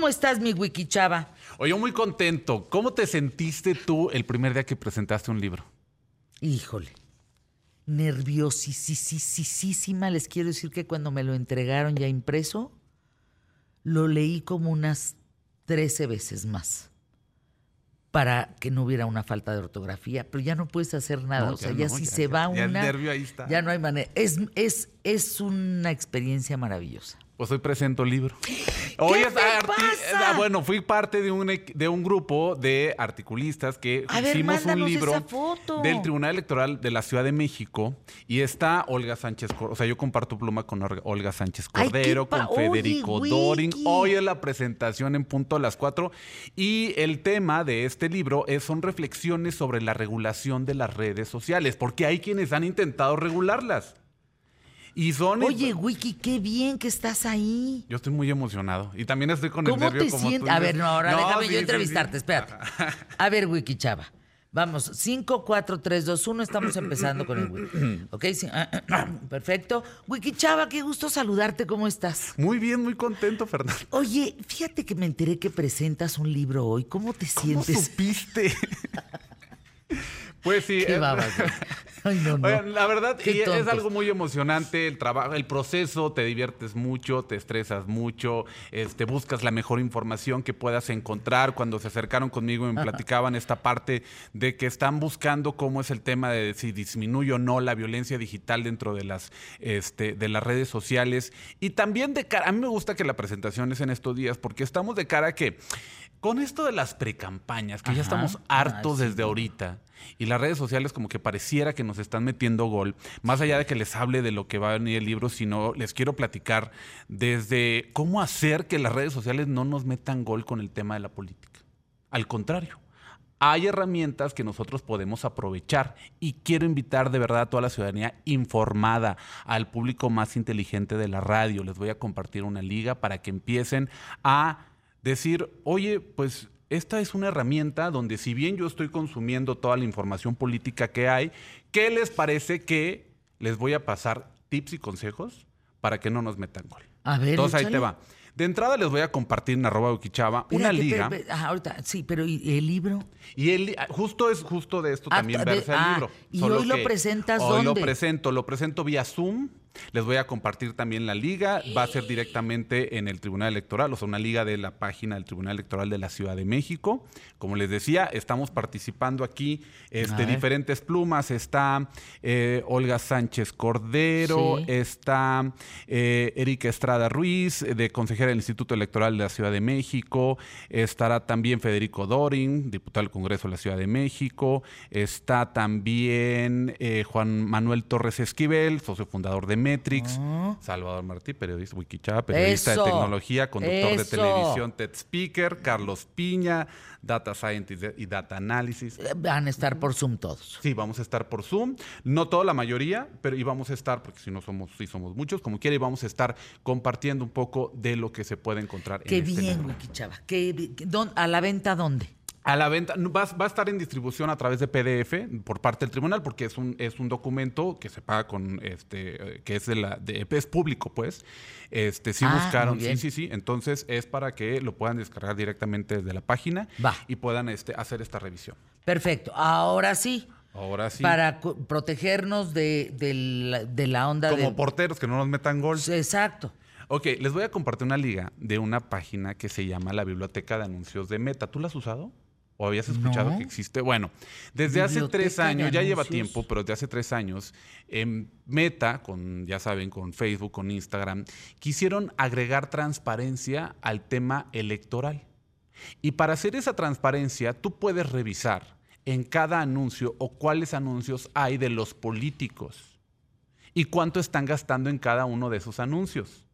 ¿Cómo estás, mi wiki chava? Oye, muy contento. ¿Cómo te sentiste tú el primer día que presentaste un libro? Híjole. Nerviosísima. Les quiero decir que cuando me lo entregaron ya impreso, lo leí como unas 13 veces más para que no hubiera una falta de ortografía, pero ya no puedes hacer nada. o sea, ya, si se va una. el nervio ahí está. Ya no hay manera. Es, es, es una experiencia maravillosa. Pues hoy presento libro. Hoy es pasa? Bueno, fui parte de un, de un grupo de articulistas que hicimos un libro del Tribunal Electoral de la Ciudad de México y está Olga Sánchez, o sea, yo comparto pluma con Olga Sánchez Cordero, con Federico Doring. Hoy es la presentación en punto a las cuatro y el tema de este libro es, son reflexiones sobre la regulación de las redes sociales, porque hay quienes han intentado regularlas. Y son Oye, Wiki, qué bien que estás ahí. Yo estoy muy emocionado. Y también estoy con el nervio te sientes? A ver, no, ahora déjame yo entrevistarte, espérate. A ver, Wiki Chava. Vamos, 5, 4, 3, 2, 1, estamos empezando con el Wiki. ¿Ok? perfecto. Wiki Chava, qué gusto saludarte, ¿cómo estás? Muy bien, muy contento, Fernando. Oye, fíjate que me enteré que presentas un libro hoy. ¿Cómo te sientes? ¿Cómo supiste? Pues sí. Qué la verdad, es algo muy emocionante el trabajo, el proceso, te diviertes mucho, te estresas mucho, este, buscas la mejor información que puedas encontrar. Cuando se acercaron conmigo y me platicaban esta parte de que están buscando cómo es el tema de si disminuye o no la violencia digital dentro de las, este, de las redes sociales. Y también de cara, a mí me gusta que la presentación es en estos días porque estamos de cara a que con esto de las precampañas, que ya estamos hartos desde ahorita, y las redes sociales como que pareciera que nos están metiendo gol, más allá de que les hable de lo que va a venir el libro, sino les quiero platicar desde cómo hacer que las redes sociales no nos metan gol con el tema de la política. Al contrario, hay herramientas que nosotros podemos aprovechar y quiero invitar de verdad a toda la ciudadanía informada, al público más inteligente de la radio. Les voy a compartir una liga para que empiecen a decir, oye, pues esta es una herramienta donde si bien yo estoy consumiendo toda la información política que hay, ¿qué les parece que les voy a pasar tips y consejos para que no nos metan gol? A ver, Entonces ahí te va. De entrada les voy a compartir en arroba Uquichaba una liga. ahorita, sí, pero ¿y el libro? Y el, justo es justo de esto ah, también verse el ah, libro. ¿Y hoy lo presentas hoy dónde? lo presento, lo presento vía Zoom les voy a compartir también la liga. Va a ser directamente en el Tribunal Electoral, o sea, una liga de la página del Tribunal Electoral de la Ciudad de México. Como les decía, estamos participando aquí este, diferentes plumas. Está eh, Olga Sánchez Cordero, está eh, Erika Estrada Ruiz, de consejera del Instituto Electoral de la Ciudad de México. Estará también Federico Dorin, diputado del Congreso de la Ciudad de México. Está también eh, Juan Manuel Torres Esquivel, socio fundador de Metrix, ah. Salvador Martí, periodista Wikichava, periodista de tecnología, conductor de televisión, TED Speaker, Carlos Piña, Data Scientist y Data Analysis. Van a estar por Zoom todos. Sí, vamos a estar por Zoom. No toda la mayoría, pero íbamos a estar, porque si no somos, sí somos muchos, como quiera, y vamos a estar compartiendo un poco de lo que se puede encontrar Qué en este bien, Wikichava. ¿A la venta dónde? A la venta, va, va, a estar en distribución a través de PDF por parte del tribunal, porque es un, es un documento que se paga con, este, que es de la, de, es público, pues. Este, sí ah, buscaron, sí, sí, sí. Entonces es para que lo puedan descargar directamente desde la página y puedan este, hacer esta revisión. Perfecto. Ahora sí. Ahora sí. Para protegernos de, de, la, onda Como porteros, que no nos metan gol. Exacto. Ok, les voy a compartir una liga de una página que se llama la Biblioteca de Anuncios de Meta. ¿Tú la has usado? ¿O habías escuchado que existe? Bueno, desde hace tres años, ya lleva tiempo, pero desde hace tres años, en Meta, con, ya saben, con Facebook, con Instagram, quisieron agregar transparencia al tema electoral. Y para hacer esa transparencia, tú puedes revisar en cada anuncio o cuáles anuncios hay de los políticos y cuánto están gastando en cada uno de esos anuncios.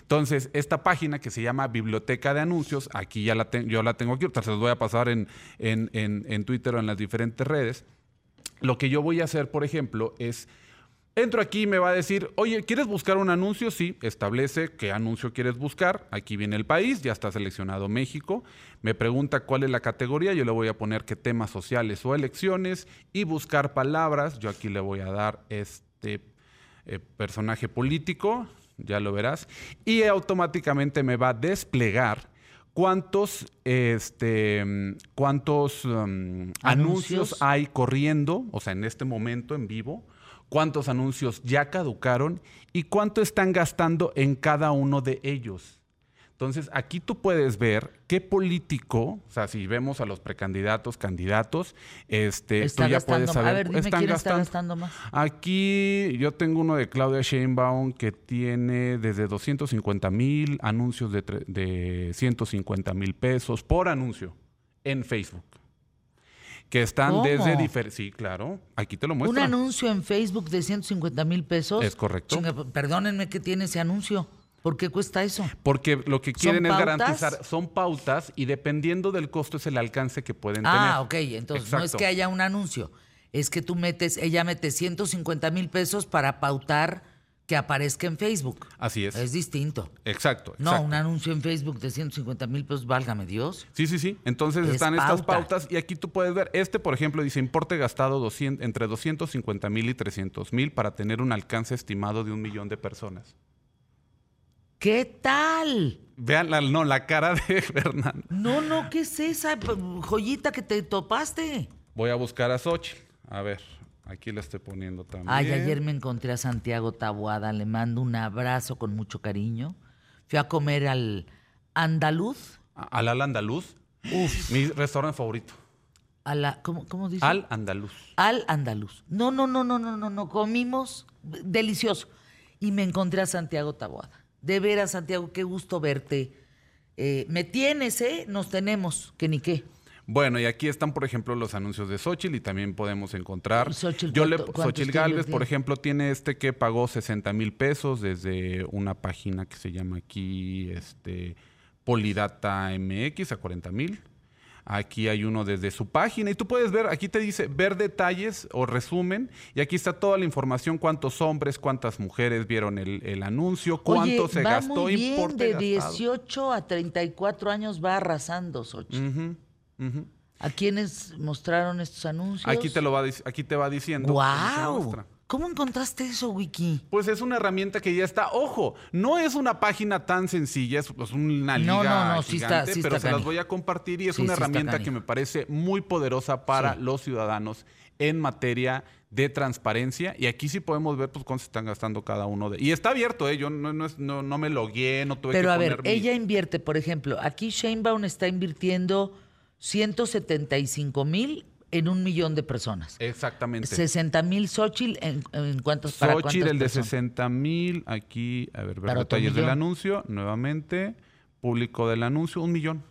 Entonces, esta página que se llama Biblioteca de Anuncios, aquí ya la yo la tengo aquí, se los voy a pasar en, en, Twitter o en las diferentes redes. Lo que yo voy a hacer, por ejemplo, es Entro aquí y me va a decir, oye, ¿quieres buscar un anuncio? Sí, establece qué anuncio quieres buscar. Aquí viene el país, ya está seleccionado México. Me pregunta cuál es la categoría, yo le voy a poner qué temas sociales o elecciones y buscar palabras. Yo aquí le voy a dar este eh, personaje político, ya lo verás, y automáticamente me va a desplegar cuántos, este, cuántos um, anuncios hay corriendo, o sea, en este momento en vivo, cuántos anuncios ya caducaron y cuánto están gastando en cada uno de ellos. Entonces, aquí tú puedes ver qué político, o sea, si vemos a los precandidatos, candidatos, este, tú ya puedes saber. A ver, dime quién está gastando más. Aquí yo tengo uno de Claudia Sheinbaum que tiene desde 250 mil anuncios de, de 150 mil pesos por anuncio en Facebook que están desde diferentes... Sí, claro, aquí te lo muestro. Un anuncio en Facebook de 150 mil pesos. Es correcto. perdónenme, ¿qué tiene ese anuncio? ¿Por qué cuesta eso? Porque lo que quieren es garantizar, son pautas y dependiendo del costo es el alcance que pueden tener. Ah, ok, entonces no es que haya un anuncio, es que tú metes, ella mete 150 mil pesos para pautar que aparezca en Facebook. Así es. Es distinto. Exacto, No, un anuncio en Facebook de 150 mil pesos, válgame Dios. Sí, sí, sí. Entonces están estas pautas y aquí tú puedes ver, este por ejemplo dice importe gastado 200, entre 250 mil y 300 mil para tener un alcance estimado de un millón de personas. ¿Qué tal? Vean la, no, la cara de Fernando. No, no, ¿qué es esa joyita que te topaste? Voy a buscar a Xochitl. A ver, aquí la estoy poniendo también. Ay, ayer me encontré a Santiago Tabuada. Le mando un abrazo con mucho cariño. Fui a comer al Andaluz. ¿Al Al Andaluz? Uf. Mi restaurante favorito. A la, ¿cómo, ¿Cómo dice? Al Andaluz. Al Andaluz. No, no, no, no, no, no, no. Comimos delicioso. Y me encontré a Santiago Tabuada. De veras, Santiago, qué gusto verte. Eh, me tienes, ¿eh? Nos tenemos, que ni qué. Bueno, y aquí están, por ejemplo, los anuncios de Xochitl y también podemos encontrar. Xochitl, Yo le, Xochitl Galvez, por ejemplo, tiene este que pagó 60 mil pesos desde una página que se llama aquí este, Polidata MX a 40 mil. Aquí hay uno desde su página y tú puedes ver, aquí te dice ver detalles o resumen y aquí está toda la información, cuántos hombres, cuántas mujeres vieron el, anuncio, cuánto se gastó. Muy bien, de 18 a 34 años va arrasando Xochitl. ¿A quiénes mostraron estos anuncios? Aquí te, lo va, aquí te va diciendo. ¡Wow! ¿Cómo encontraste eso, Wiki? Pues es una herramienta que ya está. Ojo, no es una página tan sencilla, es, una liga no, no, no, gigante, pero se las voy a compartir y es una herramienta que me parece muy poderosa para los ciudadanos en materia de transparencia. Y aquí sí podemos ver pues, cuánto se están gastando cada uno de. Y está abierto, ¿eh? Yo no, no, no, me logué, no tuve pero que Pero a ver, ella invierte, por ejemplo, aquí Shanebaum está invirtiendo 175 mil en un millón de personas. Exactamente. 60 mil Xochitl, ¿en, en cuántos para Xochitl, el de 60 mil, aquí, a ver, ver detalles del anuncio, nuevamente, público del anuncio, un millón.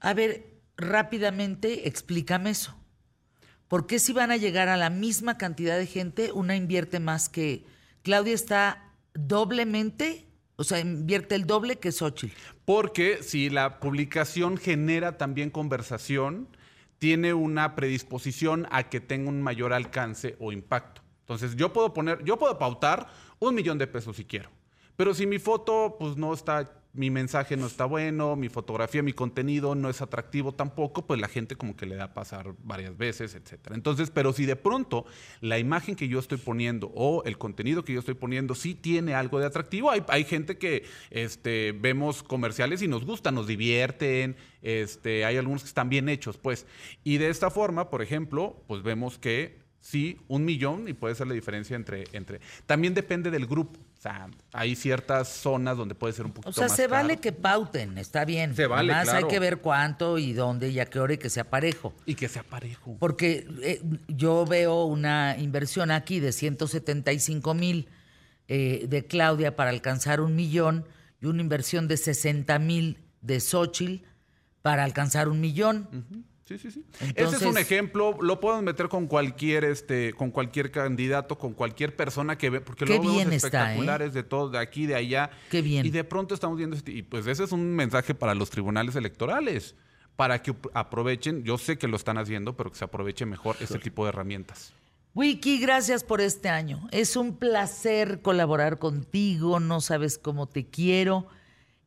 A ver, rápidamente, explícame eso. ¿Por qué si van a llegar a la misma cantidad de gente, una invierte más que... Claudia está doblemente o sea, invierte el doble que Xochitl. Porque si la publicación genera también conversación, tiene una predisposición a que tenga un mayor alcance o impacto. Entonces, yo puedo poner, yo puedo pautar un millón de pesos si quiero. Pero si mi foto, pues no está, mi mensaje no está bueno, mi fotografía, mi contenido no es atractivo tampoco, pues la gente como que le da a pasar varias veces, etcétera. Entonces, pero si de pronto la imagen que yo estoy poniendo o el contenido que yo estoy poniendo sí tiene algo de atractivo, hay, hay gente que este, vemos comerciales y nos gusta, nos divierten, este, hay algunos que están bien hechos, pues. Y de esta forma, por ejemplo, pues vemos que sí, un millón y puede ser la diferencia entre, entre. También depende del grupo. O sea, hay ciertas zonas donde puede ser un poquito más. O sea, se vale que pauten, está bien. Se vale. Además hay que ver cuánto y dónde y a qué hora y que sea parejo. Y que sea parejo. Porque eh, yo veo una inversión aquí de 175 mil eh, de Claudia para alcanzar un millón y una inversión de 60 mil de Xochitl para alcanzar un millón. Sí, sí, sí. Ese es un ejemplo, lo pueden meter con cualquier, este, con cualquier candidato, con cualquier persona que ve, porque luego vemos ¿eh? espectaculares de todo, de aquí, de allá. Qué bien. Y de pronto estamos viendo este, y pues ese es un mensaje para los tribunales electorales, para que aprovechen, yo sé que lo están haciendo, pero que se aproveche mejor ese tipo de herramientas. Wiki, gracias por este año. Es un placer colaborar contigo, no sabes cómo te quiero.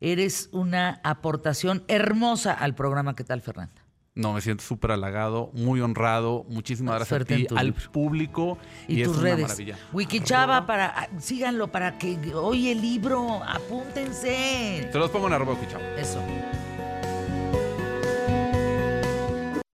Eres una aportación hermosa al programa. ¿Qué tal, Fernanda? No, me siento súper halagado, muy honrado. Muchísimas gracias a ti, al público. Y, tus redes. Wikichava, para, ah, síganlo para que hoy el libro, apúntense. Se los pongo en arroba Wikichava. Eso.